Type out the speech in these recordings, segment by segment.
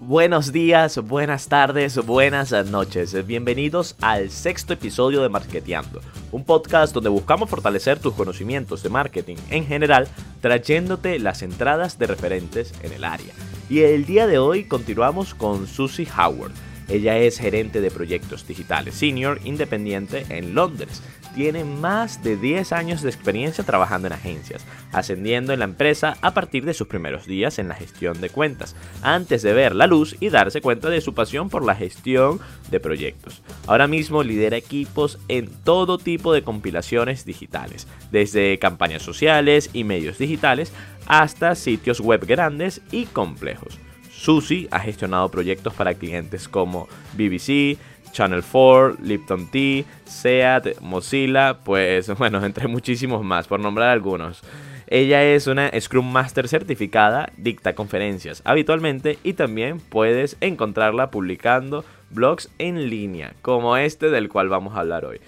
Buenos días, buenas tardes, buenas noches. Bienvenidos al sexto episodio de Marketeando, un podcast donde buscamos fortalecer tus conocimientos de marketing en general, trayéndote las entradas de referentes en el área. Y el día de hoy continuamos con Susie Howard. Ella es gerente de proyectos digitales senior independiente en Londres tiene más de 10 años de experiencia trabajando en agencias, ascendiendo en la empresa a partir de sus primeros días en la gestión de cuentas, antes de ver la luz y darse cuenta de su pasión por la gestión de proyectos. Ahora mismo lidera equipos en todo tipo de compilaciones digitales, desde campañas sociales y medios digitales hasta sitios web grandes y complejos. Susi ha gestionado proyectos para clientes como BBC, Channel 4, Lipton Tea, SEAT, Mozilla, pues bueno, entre muchísimos más, por nombrar algunos. Ella es una Scrum Master certificada, dicta conferencias habitualmente y también puedes encontrarla publicando blogs en línea, como este del cual vamos a hablar hoy.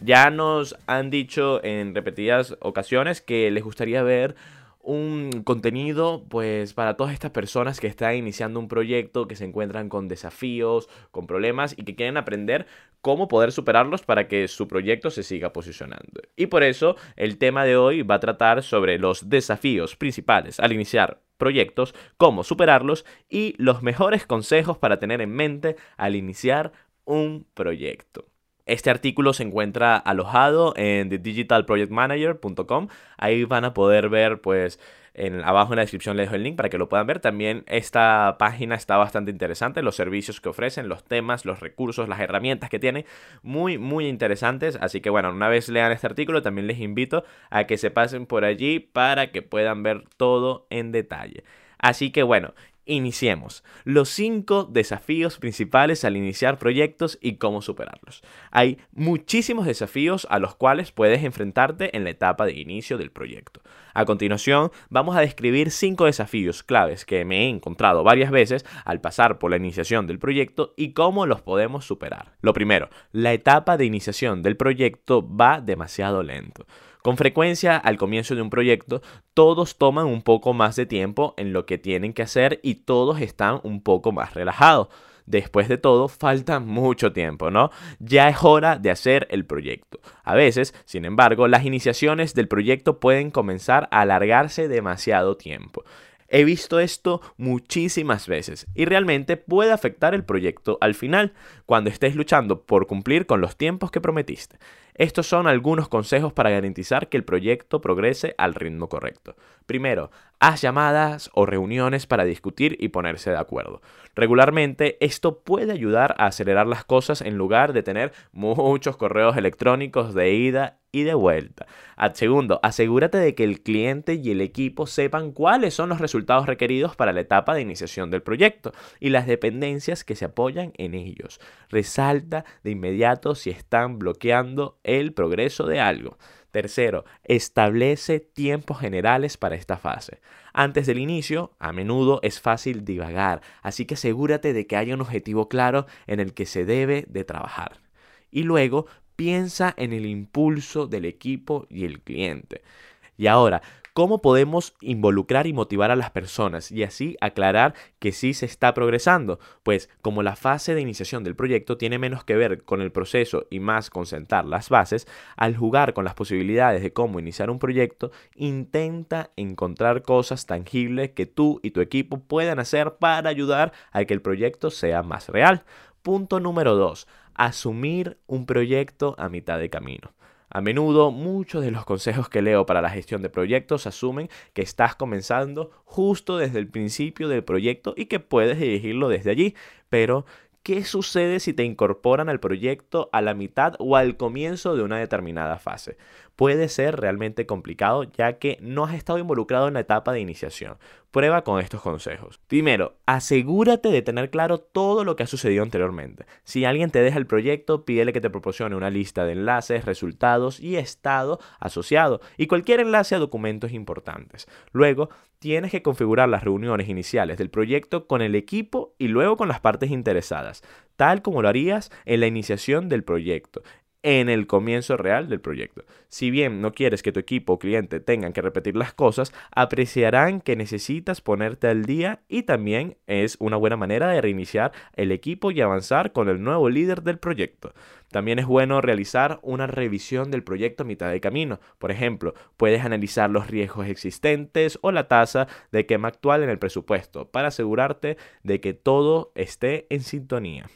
Ya nos han dicho en repetidas ocasiones que les gustaría ver un contenido pues para todas estas personas que están iniciando un proyecto, que se encuentran con desafíos, con problemas y que quieren aprender cómo poder superarlos para que su proyecto se siga posicionando. Y por eso el tema de hoy va a tratar sobre los desafíos principales al iniciar proyectos, cómo superarlos y los mejores consejos para tener en mente al iniciar un proyecto. Este artículo se encuentra alojado en thedigitalprojectmanager.com. Ahí van a poder ver, pues, en, abajo en la descripción les dejo el link para que lo puedan ver. También esta página está bastante interesante, los servicios que ofrecen, los temas, los recursos, las herramientas que tiene, muy, muy interesantes. Así que bueno, una vez lean este artículo, también les invito a que se pasen por allí para que puedan ver todo en detalle. Así que bueno, Iniciemos. Los 5 desafíos principales al iniciar proyectos y cómo superarlos. Hay muchísimos desafíos a los cuales puedes enfrentarte en la etapa de inicio del proyecto. A continuación, vamos a describir 5 desafíos claves que me he encontrado varias veces al pasar por la iniciación del proyecto y cómo los podemos superar. Lo primero, la etapa de iniciación del proyecto va demasiado lento. Con frecuencia, al comienzo de un proyecto, todos toman un poco más de tiempo en lo que tienen que hacer y todos están un poco más relajados. Después de todo, falta mucho tiempo, ¿no? Ya es hora de hacer el proyecto. A veces, sin embargo, las iniciaciones del proyecto pueden comenzar a alargarse demasiado tiempo. He visto esto muchísimas veces y realmente puede afectar el proyecto al final, cuando estés luchando por cumplir con los tiempos que prometiste. Estos son algunos consejos para garantizar que el proyecto progrese al ritmo correcto. Primero, haz llamadas o reuniones para discutir y ponerse de acuerdo. Regularmente esto puede ayudar a acelerar las cosas en lugar de tener muchos correos electrónicos de ida y de vuelta. segundo, asegúrate de que el cliente y el equipo sepan cuáles son los resultados requeridos para la etapa de iniciación del proyecto y las dependencias que se apoyan en ellos. Resalta de inmediato si están bloqueando el progreso de algo. Tercero, establece tiempos generales para esta fase. Antes del inicio, a menudo es fácil divagar, así que asegúrate de que haya un objetivo claro en el que se debe de trabajar. Y luego, piensa en el impulso del equipo y el cliente. Y ahora, cómo podemos involucrar y motivar a las personas y así aclarar que sí se está progresando. Pues como la fase de iniciación del proyecto tiene menos que ver con el proceso y más con sentar las bases, al jugar con las posibilidades de cómo iniciar un proyecto, intenta encontrar cosas tangibles que tú y tu equipo puedan hacer para ayudar a que el proyecto sea más real. Punto número 2. Asumir un proyecto a mitad de camino. A menudo muchos de los consejos que leo para la gestión de proyectos asumen que estás comenzando justo desde el principio del proyecto y que puedes dirigirlo desde allí, pero ¿qué sucede si te incorporan al proyecto a la mitad o al comienzo de una determinada fase? Puede ser realmente complicado ya que no has estado involucrado en la etapa de iniciación. Prueba con estos consejos. Primero, asegúrate de tener claro todo lo que ha sucedido anteriormente. Si alguien te deja el proyecto, pídele que te proporcione una lista de enlaces, resultados y estado asociado y cualquier enlace a documentos importantes. Luego, tienes que configurar las reuniones iniciales del proyecto con el equipo y luego con las partes interesadas, tal como lo harías en la iniciación del proyecto. En el comienzo real del proyecto. Si bien no quieres que tu equipo o cliente tengan que repetir las cosas, apreciarán que necesitas ponerte al día y también es una buena manera de reiniciar el equipo y avanzar con el nuevo líder del proyecto. También es bueno realizar una revisión del proyecto a mitad de camino. Por ejemplo, puedes analizar los riesgos existentes o la tasa de quema actual en el presupuesto para asegurarte de que todo esté en sintonía.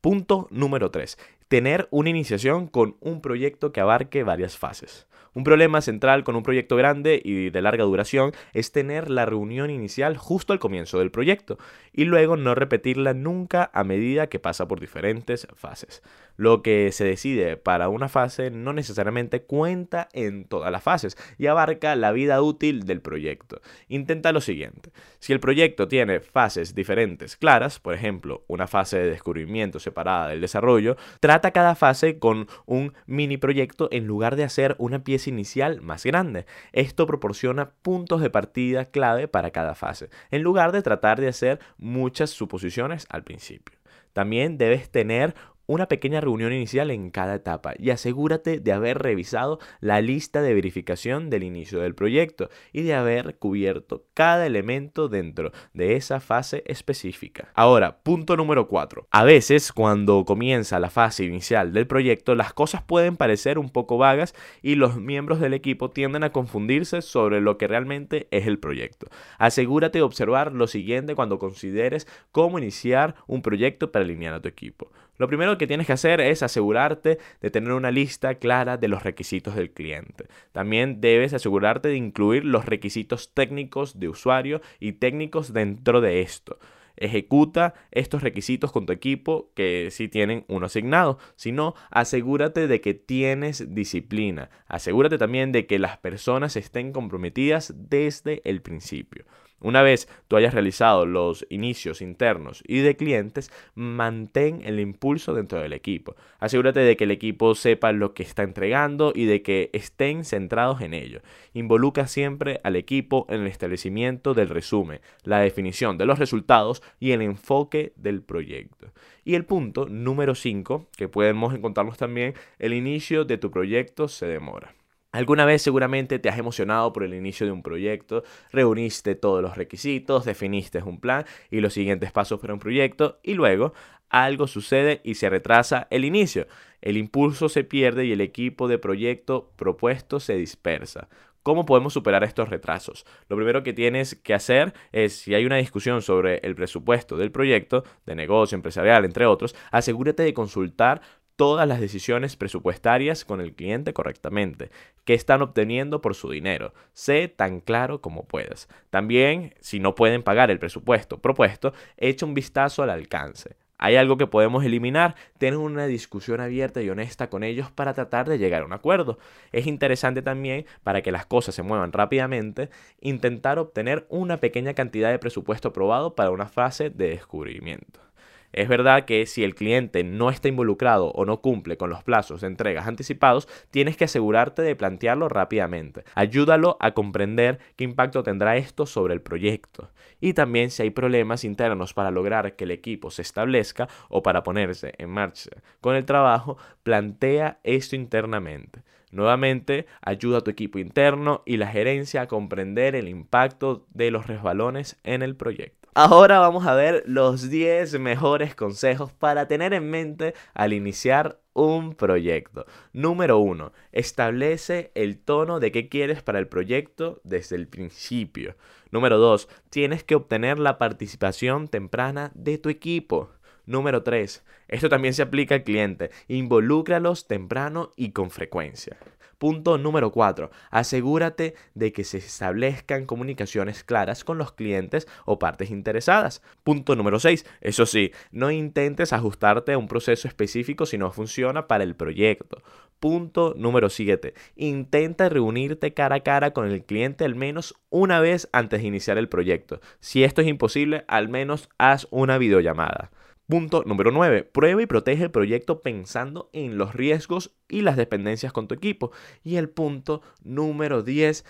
Punto número 3 tener una iniciación con un proyecto que abarque varias fases. Un problema central con un proyecto grande y de larga duración es tener la reunión inicial justo al comienzo del proyecto y luego no repetirla nunca a medida que pasa por diferentes fases. Lo que se decide para una fase no necesariamente cuenta en todas las fases y abarca la vida útil del proyecto. Intenta lo siguiente. Si el proyecto tiene fases diferentes claras, por ejemplo, una fase de descubrimiento separada del desarrollo, cada fase con un mini proyecto en lugar de hacer una pieza inicial más grande. Esto proporciona puntos de partida clave para cada fase, en lugar de tratar de hacer muchas suposiciones al principio. También debes tener una pequeña reunión inicial en cada etapa y asegúrate de haber revisado la lista de verificación del inicio del proyecto y de haber cubierto cada elemento dentro de esa fase específica. Ahora, punto número 4. A veces cuando comienza la fase inicial del proyecto las cosas pueden parecer un poco vagas y los miembros del equipo tienden a confundirse sobre lo que realmente es el proyecto. Asegúrate de observar lo siguiente cuando consideres cómo iniciar un proyecto para alinear a tu equipo. Lo primero que tienes que hacer es asegurarte de tener una lista clara de los requisitos del cliente. También debes asegurarte de incluir los requisitos técnicos de usuario y técnicos dentro de esto. Ejecuta estos requisitos con tu equipo que si tienen uno asignado. Si no, asegúrate de que tienes disciplina. Asegúrate también de que las personas estén comprometidas desde el principio. Una vez tú hayas realizado los inicios internos y de clientes, mantén el impulso dentro del equipo. Asegúrate de que el equipo sepa lo que está entregando y de que estén centrados en ello. Involucra siempre al equipo en el establecimiento del resumen, la definición de los resultados y el enfoque del proyecto. Y el punto número 5, que podemos encontrarnos también, el inicio de tu proyecto se demora. Alguna vez seguramente te has emocionado por el inicio de un proyecto, reuniste todos los requisitos, definiste un plan y los siguientes pasos para un proyecto y luego algo sucede y se retrasa el inicio. El impulso se pierde y el equipo de proyecto propuesto se dispersa. ¿Cómo podemos superar estos retrasos? Lo primero que tienes que hacer es, si hay una discusión sobre el presupuesto del proyecto, de negocio, empresarial, entre otros, asegúrate de consultar todas las decisiones presupuestarias con el cliente correctamente, qué están obteniendo por su dinero. Sé tan claro como puedas. También, si no pueden pagar el presupuesto propuesto, echa un vistazo al alcance. ¿Hay algo que podemos eliminar? Tener una discusión abierta y honesta con ellos para tratar de llegar a un acuerdo. Es interesante también, para que las cosas se muevan rápidamente, intentar obtener una pequeña cantidad de presupuesto aprobado para una fase de descubrimiento. Es verdad que si el cliente no está involucrado o no cumple con los plazos de entregas anticipados, tienes que asegurarte de plantearlo rápidamente. Ayúdalo a comprender qué impacto tendrá esto sobre el proyecto. Y también si hay problemas internos para lograr que el equipo se establezca o para ponerse en marcha con el trabajo, plantea esto internamente. Nuevamente, ayuda a tu equipo interno y la gerencia a comprender el impacto de los resbalones en el proyecto. Ahora vamos a ver los 10 mejores consejos para tener en mente al iniciar un proyecto. Número 1. Establece el tono de qué quieres para el proyecto desde el principio. Número 2. Tienes que obtener la participación temprana de tu equipo. Número 3. Esto también se aplica al cliente. Involúcralos temprano y con frecuencia. Punto número 4. Asegúrate de que se establezcan comunicaciones claras con los clientes o partes interesadas. Punto número 6. Eso sí, no intentes ajustarte a un proceso específico si no funciona para el proyecto. Punto número 7. Intenta reunirte cara a cara con el cliente al menos una vez antes de iniciar el proyecto. Si esto es imposible, al menos haz una videollamada. Punto número 9. Prueba y protege el proyecto pensando en los riesgos y las dependencias con tu equipo. Y el punto número 10.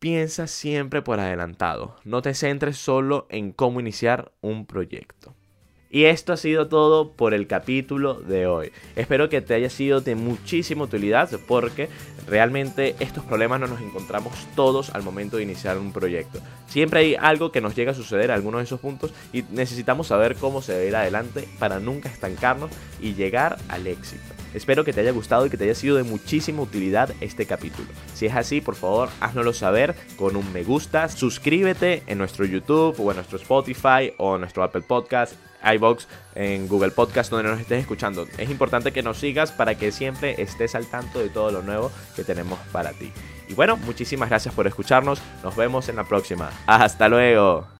Piensa siempre por adelantado. No te centres solo en cómo iniciar un proyecto. Y esto ha sido todo por el capítulo de hoy. Espero que te haya sido de muchísima utilidad porque realmente estos problemas no nos encontramos todos al momento de iniciar un proyecto. Siempre hay algo que nos llega a suceder a algunos de esos puntos y necesitamos saber cómo se debe ir adelante para nunca estancarnos y llegar al éxito. Espero que te haya gustado y que te haya sido de muchísima utilidad este capítulo. Si es así, por favor, háznoslo saber con un me gusta, suscríbete en nuestro YouTube o en nuestro Spotify o en nuestro Apple Podcast iBox, en Google Podcast, donde nos estés escuchando. Es importante que nos sigas para que siempre estés al tanto de todo lo nuevo que tenemos para ti. Y bueno, muchísimas gracias por escucharnos. Nos vemos en la próxima. Hasta luego.